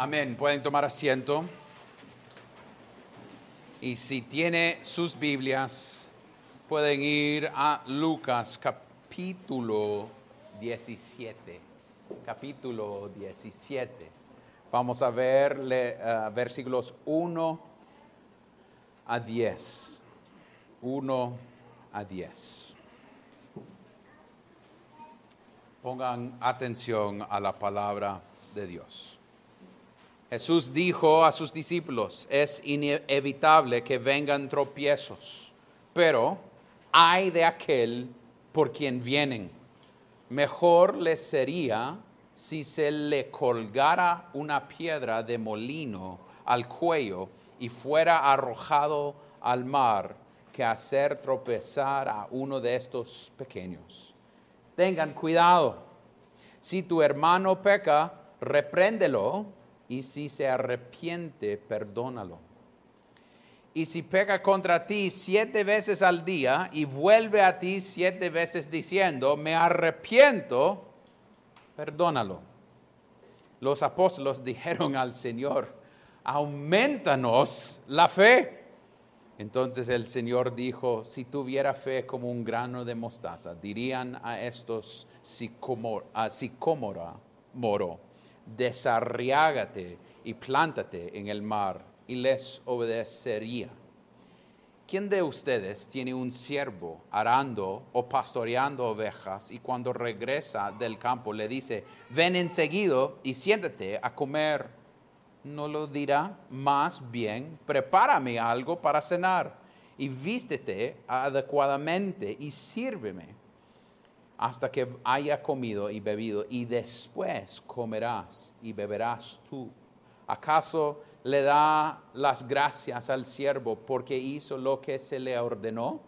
Amén. Pueden tomar asiento. Y si tiene sus Biblias, pueden ir a Lucas capítulo 17. Capítulo 17. Vamos a ver uh, versículos 1 a 10. 1 a 10. Pongan atención a la palabra de Dios. Jesús dijo a sus discípulos, es inevitable que vengan tropiezos, pero hay de aquel por quien vienen. Mejor les sería si se le colgara una piedra de molino al cuello y fuera arrojado al mar que hacer tropezar a uno de estos pequeños. Tengan cuidado. Si tu hermano peca, repréndelo y si se arrepiente, perdónalo. Y si peca contra ti siete veces al día y vuelve a ti siete veces diciendo, me arrepiento, perdónalo. Los apóstoles dijeron al Señor, aumentanos la fe. Entonces el Señor dijo, si tuviera fe como un grano de mostaza, dirían a estos sicómora, moro, desarriágate y plántate en el mar, y les obedecería. ¿Quién de ustedes tiene un siervo arando o pastoreando ovejas y cuando regresa del campo le dice, ven enseguida y siéntate a comer? ¿No lo dirá? Más bien, prepárame algo para cenar y vístete adecuadamente y sírveme hasta que haya comido y bebido, y después comerás y beberás tú. ¿Acaso le da las gracias al siervo porque hizo lo que se le ordenó?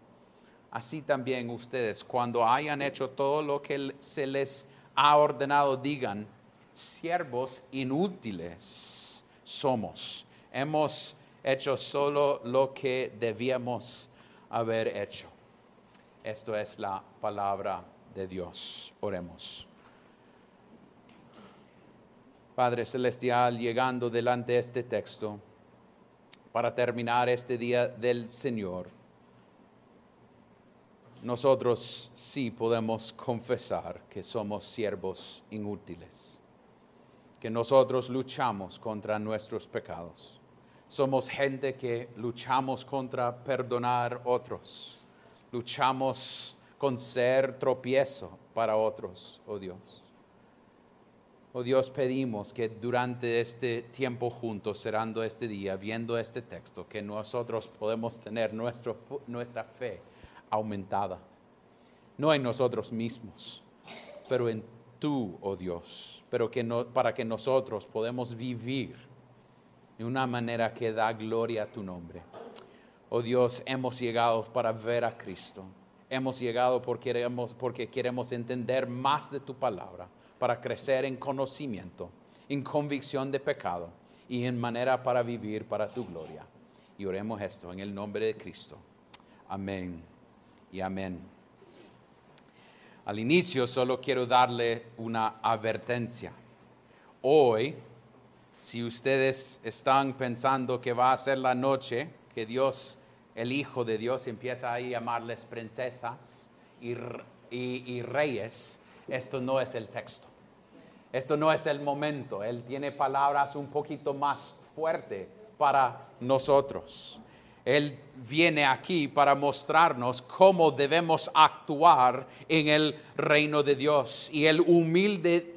Así también ustedes, cuando hayan hecho todo lo que se les ha ordenado, digan, siervos inútiles somos. Hemos hecho solo lo que debíamos haber hecho. Esto es la palabra de Dios. Oremos. Padre Celestial, llegando delante de este texto, para terminar este día del Señor, nosotros sí podemos confesar que somos siervos inútiles, que nosotros luchamos contra nuestros pecados. Somos gente que luchamos contra perdonar otros, luchamos con ser tropiezo para otros, oh Dios. Oh Dios, pedimos que durante este tiempo juntos, cerrando este día, viendo este texto, que nosotros podemos tener nuestro, nuestra fe aumentada. No en nosotros mismos, pero en tú, oh Dios, pero que no, para que nosotros podamos vivir de una manera que da gloria a tu nombre. Oh Dios, hemos llegado para ver a Cristo hemos llegado porque queremos, entender más de tu palabra, para crecer en conocimiento, en convicción de pecado y en manera para vivir para tu gloria. Y oremos esto en el nombre de Cristo. Amén y amén. Al inicio solo quiero darle una advertencia. Hoy, si ustedes están pensando que va a ser la noche que Dios el Hijo de Dios empieza a llamarles princesas y, reyes, esto no es el texto. Esto no es el momento. Él tiene palabras un poquito más fuertes para nosotros. Él viene aquí para mostrarnos cómo debemos actuar en el reino de Dios. Y el humilde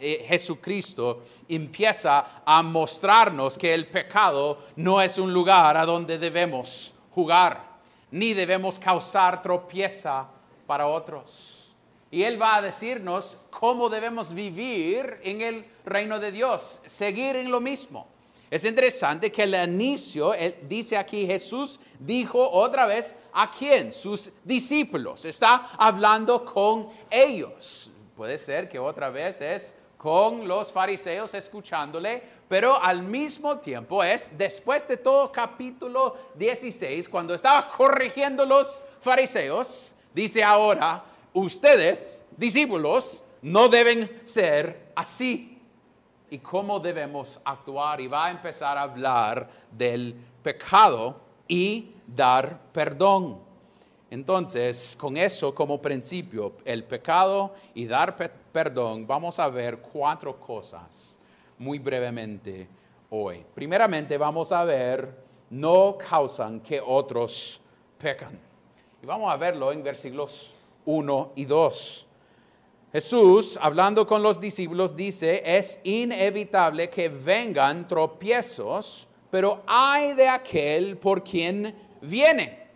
eh, Jesucristo empieza a mostrarnos que el pecado no es un lugar a donde debemos jugar, ni debemos causar tropieza para otros. Y Él va a decirnos cómo debemos vivir en el reino de Dios, seguir en lo mismo. Es interesante que el inicio, dice aquí Jesús, dijo otra vez a quién, sus discípulos. Está hablando con ellos. Puede ser que otra vez es con los fariseos escuchándole, pero al mismo tiempo es después de todo capítulo 16, cuando estaba corrigiendo los fariseos, dice ahora, ustedes, discípulos, no deben ser así. y cómo debemos actuar y va a empezar a hablar del pecado y dar perdón. Entonces, con eso como principio, el pecado y dar perdón, vamos a ver cuatro cosas muy brevemente hoy. Primeramente, vamos a ver, no causan que otros pecan. Y vamos a verlo en versículos 1 y 2. Jesús, hablando con los discípulos, dice, es inevitable que vengan tropiezos, pero hay de aquel por quien viene.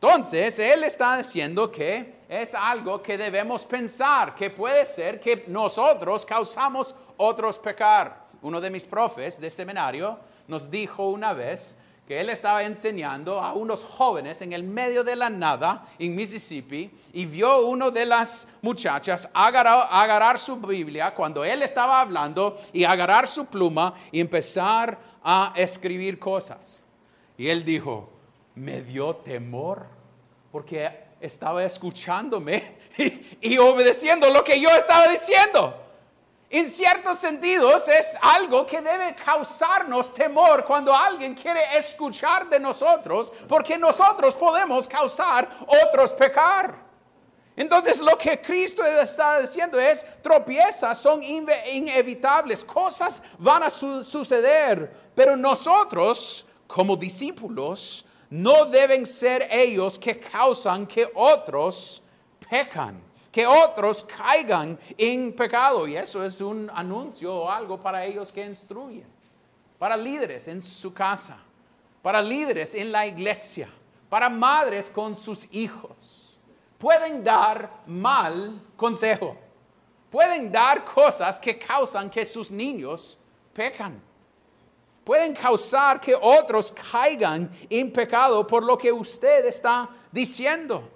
Entonces, Él está diciendo que es algo que debemos pensar, que puede ser que nosotros causamos otros pecar. Uno de mis profes de seminario nos dijo una vez que él estaba enseñando a unos jóvenes en el medio de la nada en Mississippi y vio uno de las muchachas agarrar, su Biblia cuando él estaba hablando y agarrar su pluma y empezar a escribir cosas. Y él dijo, me dio temor porque estaba escuchándome y, obedeciendo lo que yo estaba diciendo. En ciertos sentidos es algo que debe causarnos temor cuando alguien quiere escuchar de nosotros, porque nosotros podemos causar otros pecar. Entonces lo que Cristo está diciendo es, tropiezas son inevitables, cosas van a suceder, pero nosotros como discípulos no deben ser ellos que causan que otros pecan que otros caigan en pecado. Y eso es un anuncio o algo para ellos que instruyen, para líderes en su casa, para líderes en la iglesia, para madres con sus hijos. Pueden dar mal consejo. Pueden dar cosas que causan que sus niños pecan. Pueden causar que otros caigan en pecado por lo que usted está diciendo.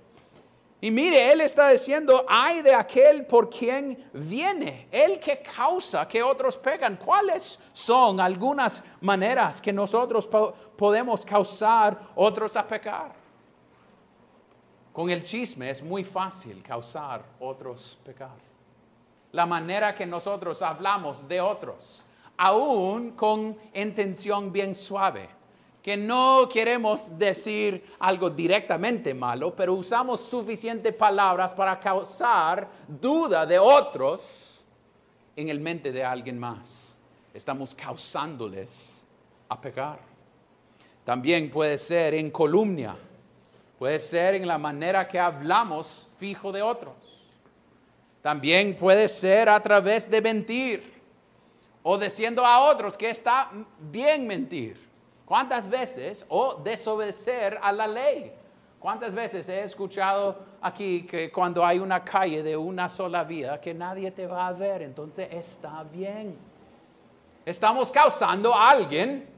Y mire, Él está diciendo, hay de aquel por quien viene, el que causa que otros pecan. ¿Cuáles son algunas maneras que nosotros podemos causar otros a pecar? Con el chisme es muy fácil causar otros pecar. La manera que nosotros hablamos de otros, aún con intención bien suave que no queremos decir algo directamente malo, pero usamos suficientes palabras para causar duda de otros en el mente de alguien más. Estamos causándoles a pecar. También puede ser en columnia, puede ser en la manera que hablamos fijo de otros. También puede ser a través de mentir o diciendo a otros que está bien mentir. ¿Cuántas veces, o desobedecer a la ley? ¿Cuántas veces he escuchado aquí que cuando hay una calle de una sola vía, que nadie te va a ver, entonces está bien? Estamos causando a alguien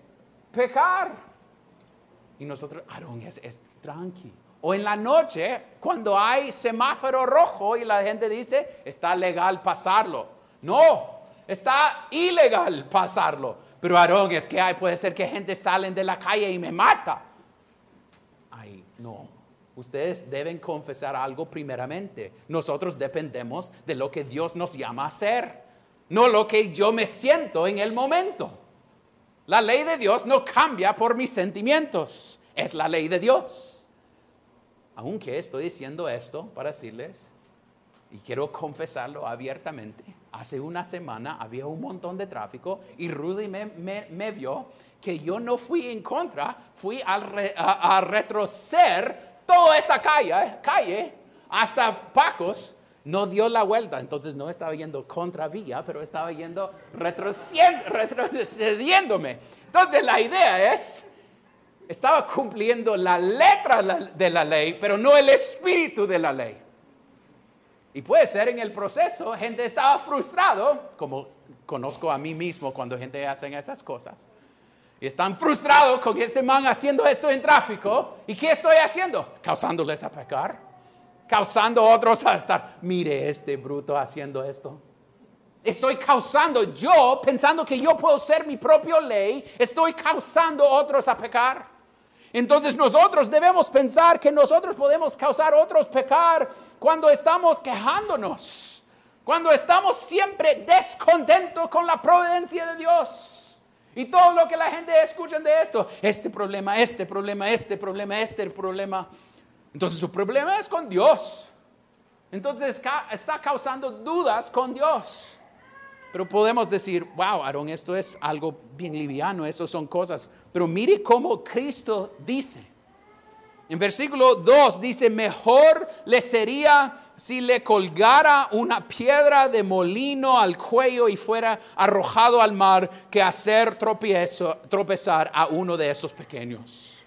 pecar. Y nosotros, Aarón, es, es tranqui. O en la noche, cuando hay semáforo rojo y la gente dice, está legal pasarlo. No, está ilegal pasarlo. Pero Aarón, es que hay, puede ser que gente salen de la calle y me mata. Ay, no. Ustedes deben confesar algo primeramente. Nosotros dependemos de lo que Dios nos llama a hacer, no lo que yo me siento en el momento. La ley de Dios no cambia por mis sentimientos, es la ley de Dios. Aunque estoy diciendo esto para decirles, y quiero confesarlo abiertamente, hace una semana había un montón de tráfico y Rudy me, vio que yo no fui en contra, fui a, retroceder toda esta calle, calle hasta Pacos, no dio la vuelta, entonces no estaba yendo contra vía, pero estaba yendo retrocediéndome. Entonces la idea es, estaba cumpliendo la letra de la ley, pero no el espíritu de la ley. Y puede ser en el proceso, gente estaba frustrado, como conozco a mí mismo cuando gente hace esas cosas. Y están frustrados con este man haciendo esto en tráfico. ¿Y qué estoy haciendo? Causándoles a pecar. Causando a otros a estar, mire este bruto haciendo esto. Estoy causando yo, pensando que yo puedo ser mi propia ley, estoy causando a otros a pecar. Entonces nosotros debemos pensar que nosotros podemos causar otros pecar cuando estamos quejándonos, Cuando estamos siempre descontentos con la providencia de Dios. Y todo lo que la gente escucha de esto, este problema, este problema, este problema, este problema. Entonces su problema es con Dios. Entonces está causando dudas con Dios. Pero podemos decir, wow, Aaron, esto es algo bien liviano, eso son cosas. Pero mire cómo Cristo dice. En versículo 2 dice, mejor le sería si le colgara una piedra de molino al cuello y fuera arrojado al mar que hacer tropezar a uno de esos pequeños.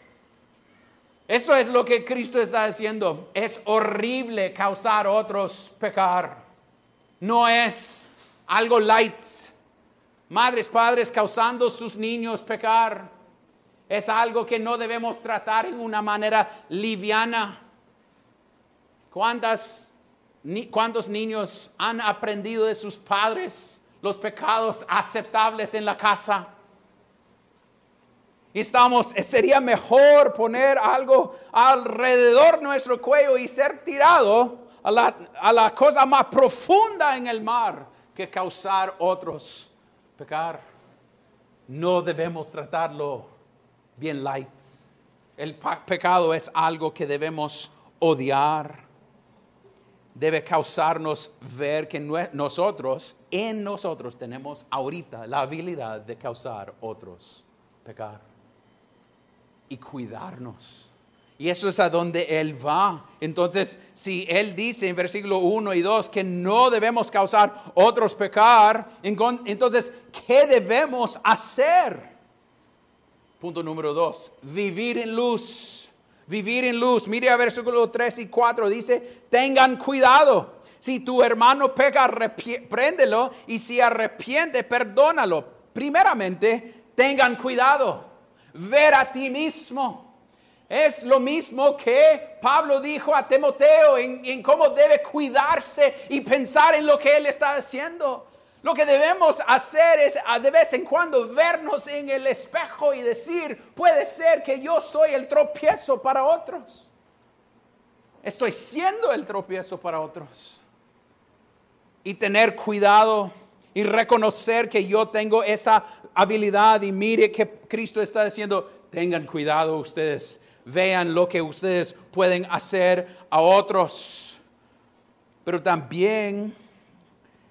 Eso es lo que Cristo está diciendo. Es horrible causar otros pecar. No es algo light. Madres, padres causando sus niños pecar. Es algo que no debemos tratar en una manera liviana. ¿Cuántas, ¿Cuántos niños han aprendido de sus padres los pecados aceptables en la casa? Y estamos, sería mejor poner algo alrededor de nuestro cuello y ser tirado a la, a la cosa más profunda en el mar que causar otros pecar. No debemos tratarlo bien light. El pecado es algo que debemos odiar. Debe causarnos ver que nosotros, en nosotros tenemos ahorita la habilidad de causar otros pecar y cuidarnos y eso es a donde Él va. Entonces, si Él dice en versículo 1 y 2 que no debemos causar otros pecar, entonces, ¿qué debemos hacer? Punto número 2, vivir en luz. Vivir en luz. Mire a versículo 3 y 4, dice, tengan cuidado. Si tu hermano peca, préndelo y si arrepiente, perdónalo. Primeramente, tengan cuidado. Ver a ti mismo es lo mismo que Pablo dijo a Timoteo en, cómo debe cuidarse y pensar en lo que él está haciendo. Lo que debemos hacer es de vez en cuando vernos en el espejo y decir, puede ser que yo soy el tropiezo para otros. Estoy siendo el tropiezo para otros. Y tener cuidado y reconocer que yo tengo esa habilidad y mire que Cristo está diciendo, tengan cuidado ustedes vean lo que ustedes pueden hacer a otros. Pero también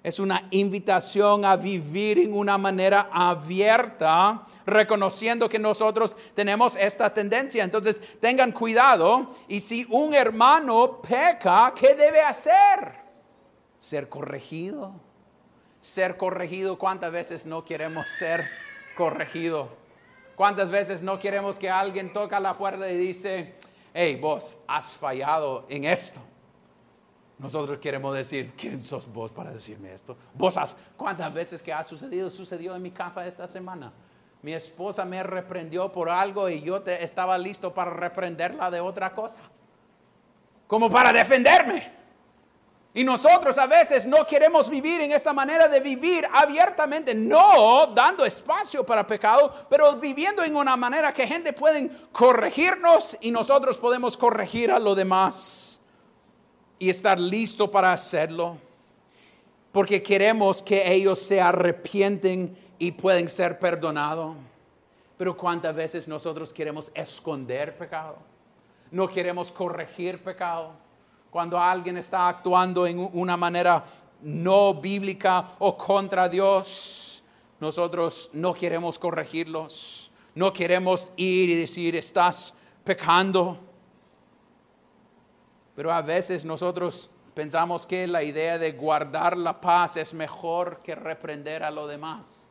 es una invitación a vivir en una manera abierta, reconociendo que nosotros tenemos esta tendencia. Entonces, tengan cuidado. Y si un hermano peca, ¿qué debe hacer? Ser corregido. Ser corregido. ¿Cuántas veces no queremos ser corregido? ¿Cuántas veces no queremos que alguien toca la puerta y dice, hey, vos has fallado en esto? Nosotros queremos decir, ¿quién sos vos para decirme esto? Vos ¿cuántas veces que ha sucedido? Sucedió en mi casa esta semana. Mi esposa me reprendió por algo y yo estaba listo para reprenderla de otra cosa. Como para defenderme. Y nosotros a veces no queremos vivir en esta manera de vivir abiertamente, no dando espacio para pecado, pero viviendo en una manera que gente puede corregirnos y nosotros podemos corregir a lo demás y estar listo para hacerlo. Porque queremos que ellos se arrepienten y pueden ser perdonados. Pero cuántas veces nosotros queremos esconder pecado, no queremos corregir pecado cuando alguien está actuando en una manera no bíblica o contra Dios, nosotros no queremos corregirlos, no queremos ir y decir, estás pecando. Pero a veces nosotros pensamos que la idea de guardar la paz es mejor que reprender a lo demás.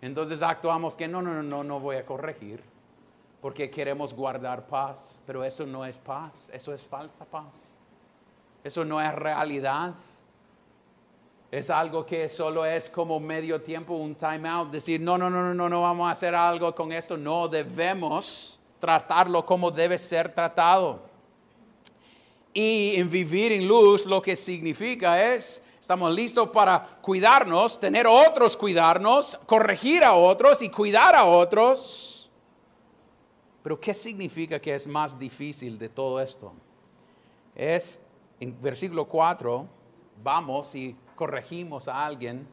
Entonces actuamos que no, no, no, no voy a corregir porque queremos guardar paz, pero eso no es paz, eso es falsa paz. Eso no es realidad. Es algo que solo es como medio tiempo, un time out, decir, no, no, no, no, no, no vamos a hacer algo con esto. No, debemos tratarlo como debe ser tratado. Y en vivir en luz lo que significa es, estamos listos para cuidarnos, tener otros cuidarnos, corregir a otros y cuidar a otros. Pero ¿qué significa que es más difícil de todo esto? Es en versículo 4 vamos y corregimos a alguien,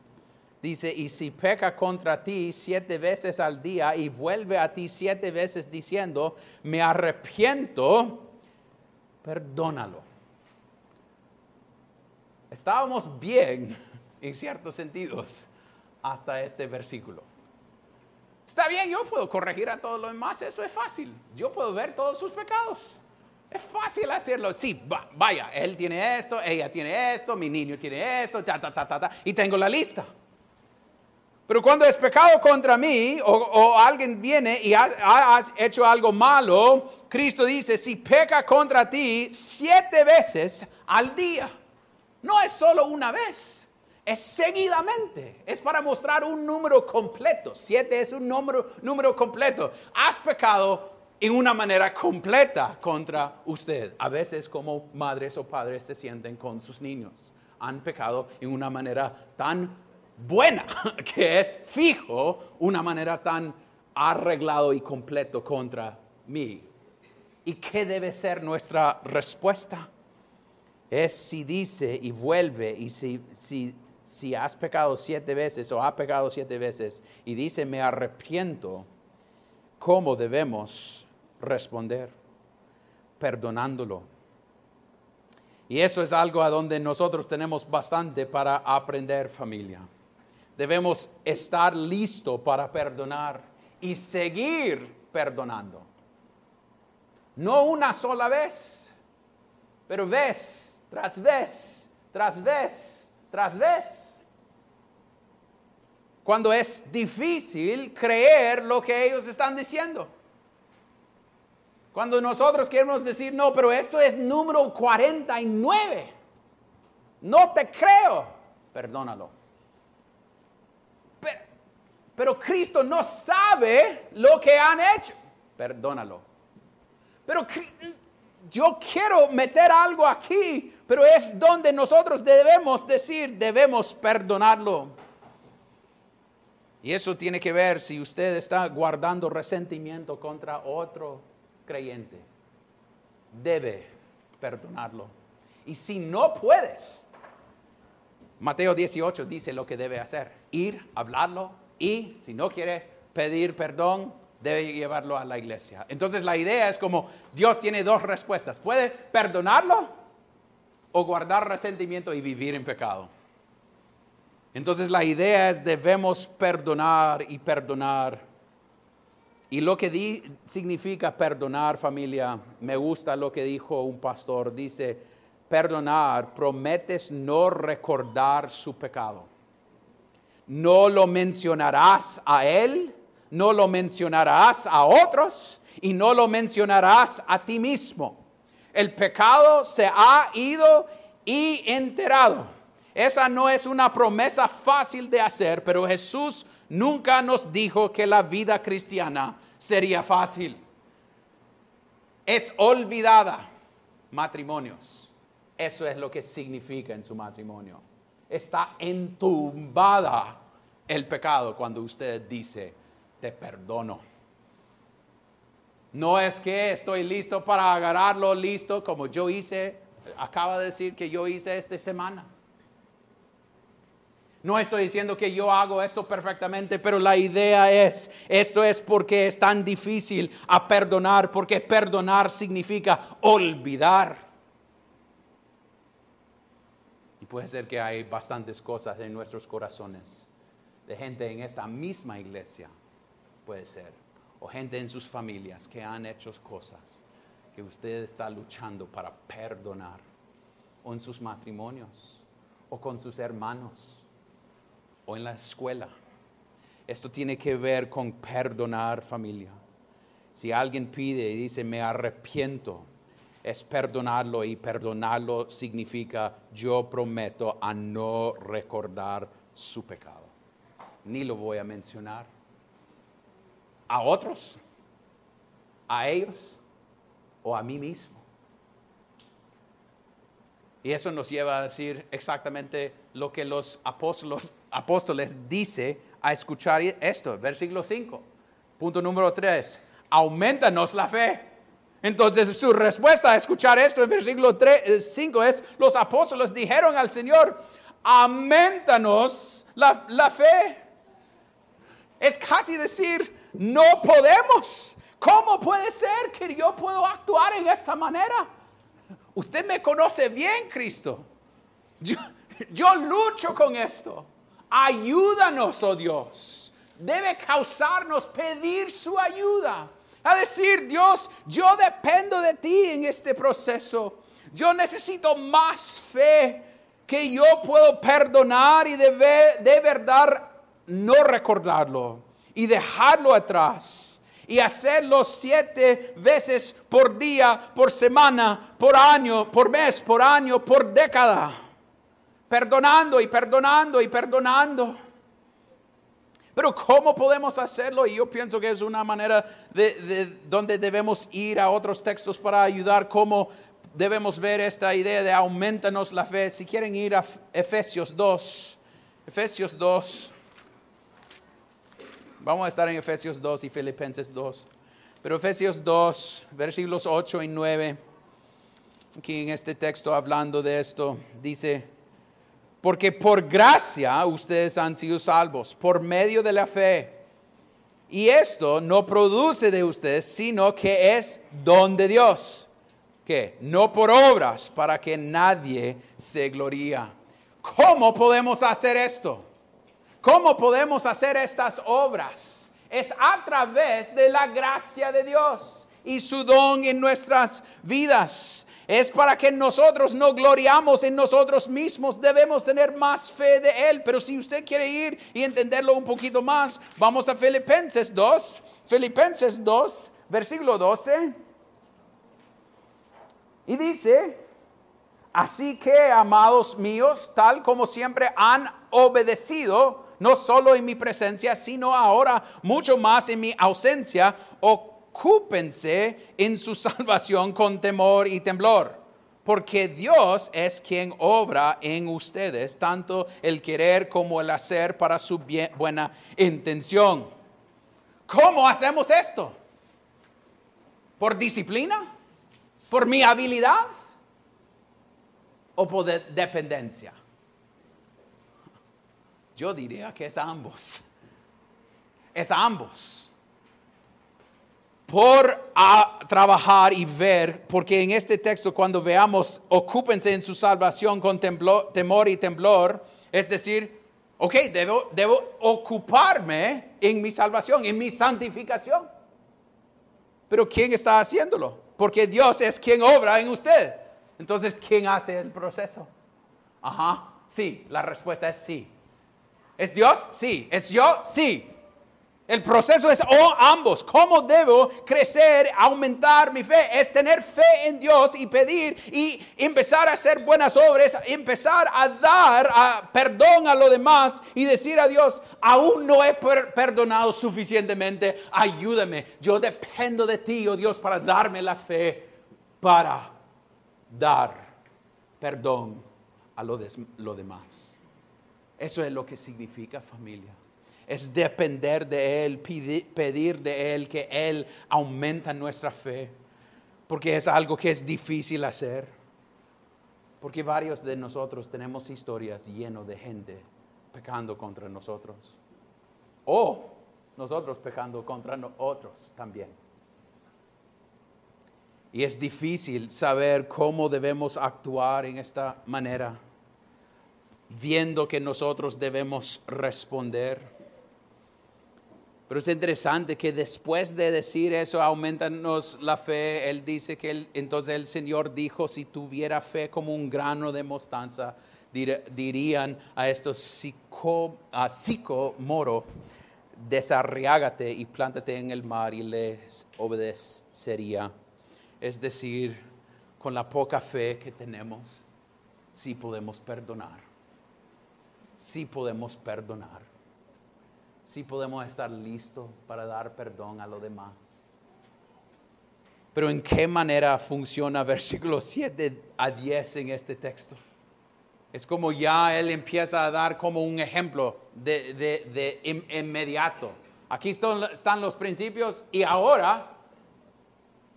dice, y si peca contra ti siete veces al día y vuelve a ti siete veces diciendo, me arrepiento, perdónalo. Estábamos bien en ciertos sentidos hasta este versículo. Está bien, yo puedo corregir a todos los demás, eso es fácil. Yo puedo ver todos sus pecados. Es fácil hacerlo. Sí, vaya, él tiene esto, ella tiene esto, mi niño tiene esto, ta, ta, ta, ta, ta, y tengo la lista. Pero cuando es pecado contra mí o, alguien viene y ha, hecho algo malo, Cristo dice, si peca contra ti siete veces al día, no es solo una vez, es seguidamente, es para mostrar un número completo. Siete es un número, número completo. Has pecado en una manera completa contra usted. A veces como madres o padres se sienten con sus niños. Han pecado en una manera tan buena, que es fijo, una manera tan arreglado y completo contra mí. ¿Y qué debe ser nuestra respuesta? Es si dice y vuelve y si, si, si has pecado siete veces o ha pecado siete veces y dice me arrepiento, ¿cómo debemos responder, perdonándolo. Y eso es algo a donde nosotros tenemos bastante para aprender familia. Debemos estar listos para perdonar y seguir perdonando. No una sola vez, pero vez tras vez, tras vez, tras vez. Cuando es difícil creer lo que ellos están diciendo. Cuando nosotros queremos decir, no, pero esto es número 49. No te creo. Perdónalo. Pero, Cristo no sabe lo que han hecho. Perdónalo. Pero yo quiero meter algo aquí, pero es donde nosotros debemos decir, debemos perdonarlo. Y eso tiene que ver si usted está guardando resentimiento contra otro creyente debe perdonarlo. Y si no puedes, Mateo 18 dice lo que debe hacer, ir, hablarlo y si no quiere pedir perdón, debe llevarlo a la iglesia. Entonces la idea es como Dios tiene dos respuestas, puede perdonarlo o guardar resentimiento y vivir en pecado. Entonces la idea es debemos perdonar y perdonar y lo que significa perdonar familia, me gusta lo que dijo un pastor, dice, perdonar, prometes no recordar su pecado. No lo mencionarás a él, no lo mencionarás a otros y no lo mencionarás a ti mismo. El pecado se ha ido y enterado. Esa no es una promesa fácil de hacer, pero Jesús nunca nos dijo que la vida cristiana sería fácil. Es olvidada. Matrimonios. Eso es lo que significa en su matrimonio. Está entumbada el pecado cuando usted dice, te perdono. No es que estoy listo para agarrarlo listo como yo hice, acaba de decir que yo hice esta semana. No estoy diciendo que yo hago esto perfectamente, pero la idea es, esto es porque es tan difícil a perdonar, porque perdonar significa olvidar. Y puede ser que hay bastantes cosas en nuestros corazones, de gente en esta misma iglesia, puede ser, o gente en sus familias que han hecho cosas que usted está luchando para perdonar, o en sus matrimonios, o con sus hermanos o en la escuela. Esto tiene que ver con perdonar familia. Si alguien pide y dice, me arrepiento, es perdonarlo y perdonarlo significa yo prometo a no recordar su pecado. Ni lo voy a mencionar. A otros, a ellos o a mí mismo. Y eso nos lleva a decir exactamente lo que los apóstoles, apóstoles dice a escuchar esto. Versículo 5. Punto número 3. Aumentanos la fe. Entonces su respuesta a escuchar esto versículo 5 es, los apóstoles dijeron al Señor, aumentanos la, la fe. Es casi decir, no podemos. ¿Cómo puede ser que yo puedo actuar en esta manera? Usted me conoce bien, Cristo. Yo, yo lucho con esto. Ayúdanos, oh Dios. Debe causarnos pedir su ayuda. A decir, Dios, yo dependo de ti en este proceso. Yo necesito más fe que yo puedo perdonar y de, de verdad no recordarlo y dejarlo atrás y hacerlo siete veces por día, por semana, por año, por mes, por año, por década. Perdonando y perdonando y perdonando. Pero ¿cómo podemos hacerlo? Y yo pienso que es una manera de, donde debemos ir a otros textos para ayudar cómo debemos ver esta idea de aumentanos la fe. Si quieren ir a Efesios 2, Efesios 2, vamos a estar en Efesios 2 y Filipenses 2. Pero Efesios 2, versículos 8 y 9, aquí en este texto hablando de esto, dice, porque por gracia ustedes han sido salvos, por medio de la fe. Y esto no produce de ustedes, sino que es don de Dios. Que no por obras, para que nadie se gloría. ¿Cómo podemos hacer esto? ¿Cómo podemos hacer estas obras? Es a través de la gracia de Dios y su don en nuestras vidas es para que nosotros no gloriamos en nosotros mismos, debemos tener más fe de Él. Pero si usted quiere ir y entenderlo un poquito más, vamos a Filipenses 2, Filipenses 2, versículo 12. Y dice, así que, amados míos, tal como siempre han obedecido, no solo en mi presencia, sino ahora mucho más en mi ausencia, ocúpense en su salvación con temor y temblor, porque Dios es quien obra en ustedes, tanto el querer como el hacer para su buena intención. ¿Cómo hacemos esto? ¿Por disciplina? ¿Por mi habilidad? ¿O por dependencia? Yo diría que es ambos. Es ambos por a trabajar y ver, porque en este texto cuando veamos, ocúpense en su salvación con temor y temblor, es decir, ok, debo, debo ocuparme en mi salvación, en mi santificación. Pero ¿quién está haciéndolo? Porque Dios es quien obra en usted. Entonces, ¿quién hace el proceso? Ajá, sí, la respuesta es sí. ¿Es Dios? Sí. ¿Es yo? Sí. El proceso es oh, ambos. ¿Cómo debo crecer, aumentar mi fe? Es tener fe en Dios y pedir y empezar a hacer buenas obras, empezar a dar perdón a los demás y decir a Dios, aún no he perdonado suficientemente, ayúdame. Yo dependo de ti, oh Dios, para darme la fe para dar perdón a los lo demás. Eso es lo que significa familia es depender de Él, pedir de Él que Él aumenta nuestra fe, porque es algo que es difícil hacer. Porque varios de nosotros tenemos historias llenas de gente pecando contra nosotros. O nosotros pecando contra otros también. Y es difícil saber cómo debemos actuar en esta manera, viendo que nosotros debemos responder. Pero es interesante que después de decir eso, aumentanos la fe, él dice que entonces el Señor dijo, si tuviera fe como un grano de mostanza, dirían a estos psicomoro, desarriágate y plántate en el mar y les obedecería. Es decir, con la poca fe que tenemos, sí podemos perdonar. Sí podemos perdonar sí podemos estar listos para dar perdón a los demás. Pero ¿en qué manera funciona versículo 7 a 10 en este texto? Es como ya él empieza a dar como un ejemplo de, inmediato. Aquí están los principios y ahora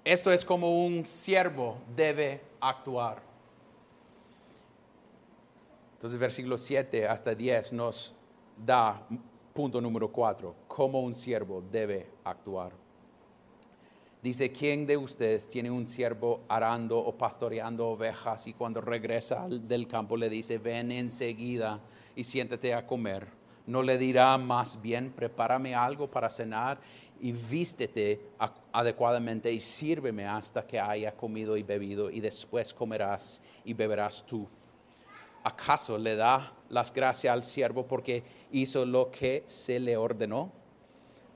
esto es como un siervo debe actuar. Entonces, versículo 7 hasta 10 nos da punto número 4, cómo un siervo debe actuar. Dice, ¿quién de ustedes tiene un siervo arando o pastoreando ovejas y cuando regresa del campo le dice, ven enseguida y siéntate a comer? ¿No le dirá más bien, prepárame algo para cenar y vístete adecuadamente y sírveme hasta que haya comido y bebido y después comerás y beberás tú? ¿Acaso le da las gracias al siervo porque hizo lo que se le ordenó?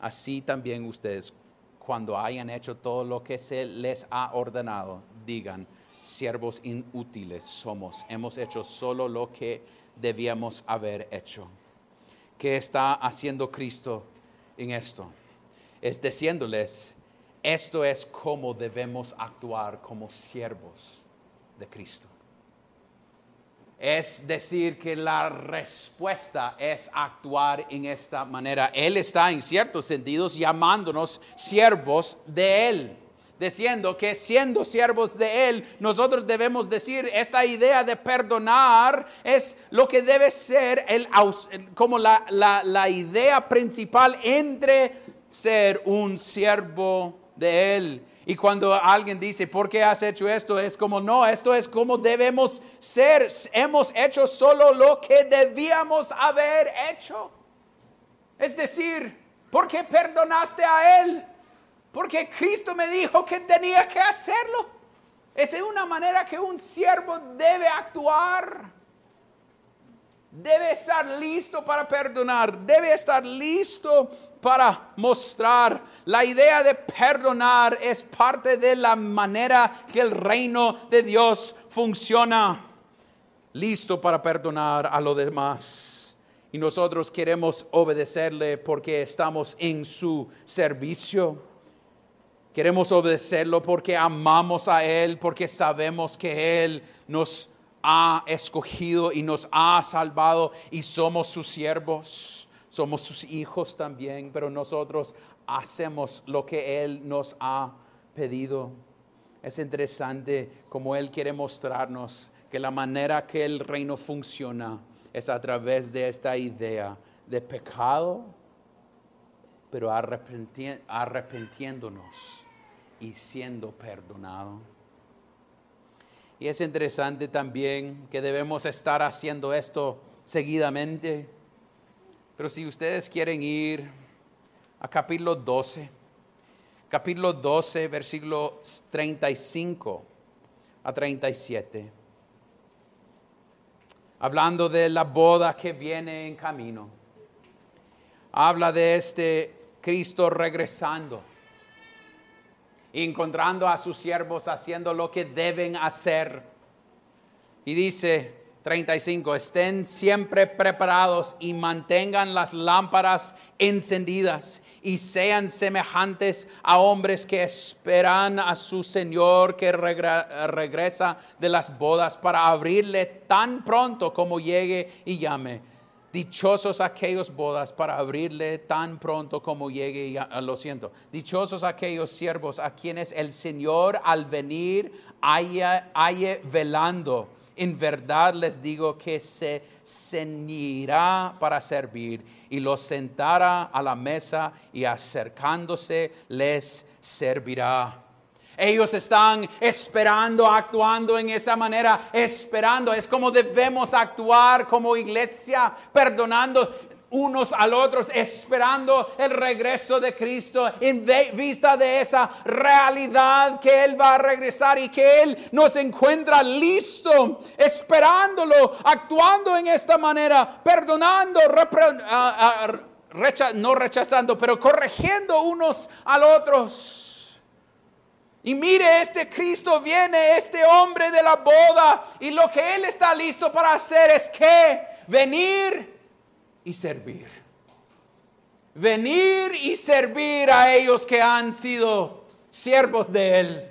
Así también ustedes cuando hayan hecho todo lo que se les ha ordenado, digan, siervos inútiles somos, hemos hecho solo lo que debíamos haber hecho. ¿Qué está haciendo Cristo en esto? Es diciéndoles, esto es como debemos actuar como siervos de Cristo es decir que la respuesta es actuar en esta manera. Él está en ciertos sentidos llamándonos siervos de Él, diciendo que siendo siervos de Él, nosotros debemos decir, esta idea de perdonar es lo que debe ser el, como la, la idea principal entre ser un siervo de Él y cuando alguien dice, ¿por qué has hecho esto? Es como, no, esto es como debemos ser. Hemos hecho solo lo que debíamos haber hecho. Es decir, ¿por qué perdonaste a Él? Porque Cristo me dijo que tenía que hacerlo. Esa es una manera que un siervo debe actuar. Debe estar listo para perdonar. Debe estar listo para mostrar. La idea de perdonar es parte de la manera que el reino de Dios funciona. Listo para perdonar a los demás. Y nosotros queremos obedecerle porque estamos en su servicio. Queremos obedecerlo porque amamos a Él, porque sabemos que Él nos ha escogido y nos ha salvado y somos sus siervos, somos sus hijos también, pero nosotros hacemos lo que Él nos ha pedido. Es interesante como Él quiere mostrarnos que la manera que el reino funciona es a través de esta idea de pecado, pero arrepentiéndonos y siendo perdonado. Y es interesante también que debemos estar haciendo esto seguidamente. Pero si ustedes quieren ir a capítulo 12, capítulo 12, versículo 35 a 37, hablando de la boda que viene en camino, habla de este Cristo regresando encontrando a sus siervos haciendo lo que deben hacer. Y dice 35, estén siempre preparados y mantengan las lámparas encendidas y sean semejantes a hombres que esperan a su Señor que regresa de las bodas para abrirle tan pronto como llegue y llame. Dichosos aquellos bodas para abrirle tan pronto como llegue, ah, lo siento. Dichosos aquellos siervos a quienes el Señor al venir haya, velando. En verdad les digo que se ceñirá para servir y los sentará a la mesa y acercándose les servirá. Ellos están esperando, actuando en esa manera, esperando. Es como debemos actuar como iglesia, perdonando unos al otros, esperando el regreso de Cristo en vista de esa realidad que Él va a regresar y que Él nos encuentra listo, esperándolo, actuando en esta manera, perdonando, no rechazando, pero corrigiendo unos al otros. Y mire, este Cristo viene, este hombre de la boda, y lo que Él está listo para hacer es que venir y servir. Venir y servir a ellos que han sido siervos de Él.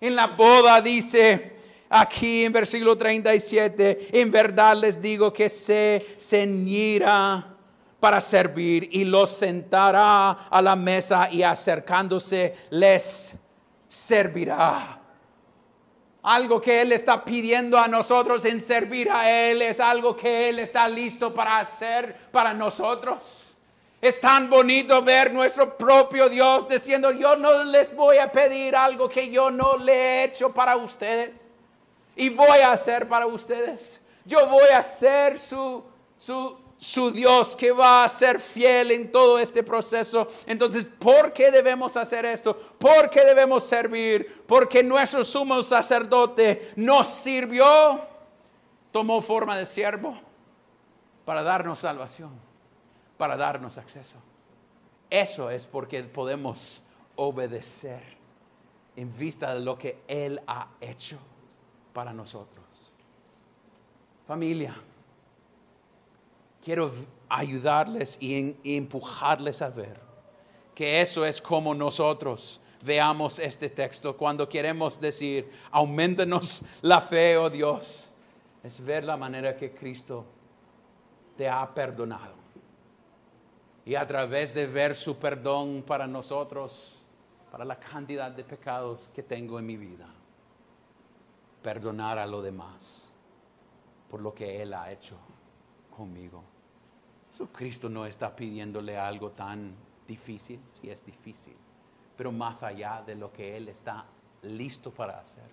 En la boda dice aquí en versículo 37, en verdad les digo que se ceñirá para servir y los sentará a la mesa y acercándose les servirá. Algo que Él está pidiendo a nosotros en servir a Él es algo que Él está listo para hacer para nosotros. Es tan bonito ver nuestro propio Dios diciendo, yo no les voy a pedir algo que yo no le he hecho para ustedes. Y voy a hacer para ustedes. Yo voy a ser su, su, su Dios que va a ser fiel en todo este proceso. Entonces, ¿por qué debemos hacer esto? ¿Por qué debemos servir? Porque nuestro sumo sacerdote nos sirvió, tomó forma de siervo para darnos salvación, para darnos acceso. Eso es porque podemos obedecer en vista de lo que Él ha hecho para nosotros. Familia quiero ayudarles y, empujarles a ver que eso es como nosotros veamos este texto cuando queremos decir, aumentanos la fe, oh Dios, es ver la manera que Cristo te ha perdonado. Y a través de ver su perdón para nosotros, para la cantidad de pecados que tengo en mi vida, perdonar a lo demás por lo que Él ha hecho conmigo. Cristo no está pidiéndole algo tan difícil, si es difícil, pero más allá de lo que Él está listo para hacer.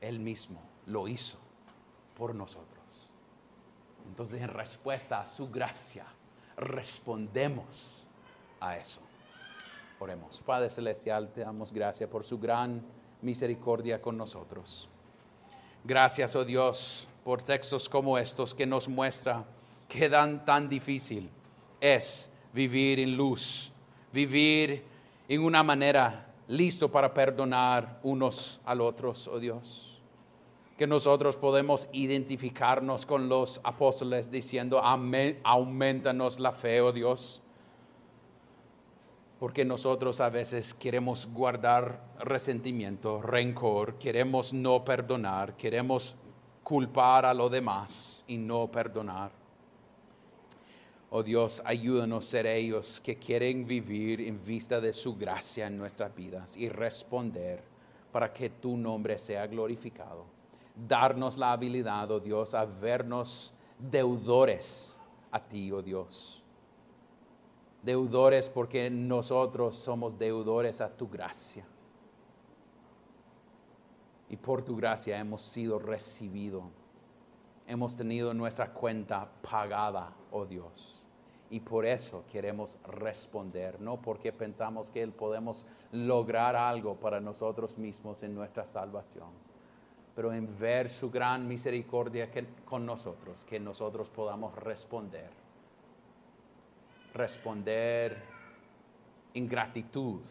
Él mismo lo hizo por nosotros. Entonces, en respuesta a su gracia, respondemos a eso. Oremos. Padre Celestial, te damos gracias por su gran misericordia con nosotros. Gracias, oh Dios, por textos como estos que nos muestra que tan, tan difícil es vivir en luz, vivir en una manera listo para perdonar unos al otros, oh Dios. Que nosotros podemos identificarnos con los apóstoles diciendo, aumentanos la fe, oh Dios. Porque nosotros a veces queremos guardar resentimiento, rencor, queremos no perdonar, queremos culpar a los demás y no perdonar. Oh Dios, ayúdanos a ser ellos que quieren vivir en vista de su gracia en nuestras vidas y responder para que tu nombre sea glorificado. Darnos la habilidad, oh Dios, a vernos deudores a ti, oh Dios. Deudores porque nosotros somos deudores a tu gracia. Y por tu gracia hemos sido recibidos. Hemos tenido nuestra cuenta pagada, oh Dios. Y por eso queremos responder, no porque pensamos que podemos lograr algo para nosotros mismos en nuestra salvación, pero en ver su gran misericordia con nosotros, que nosotros podamos responder. Responder en gratitud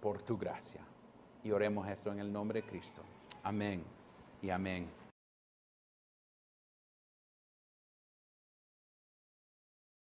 por tu gracia. Y oremos esto en el nombre de Cristo. Amén y amén.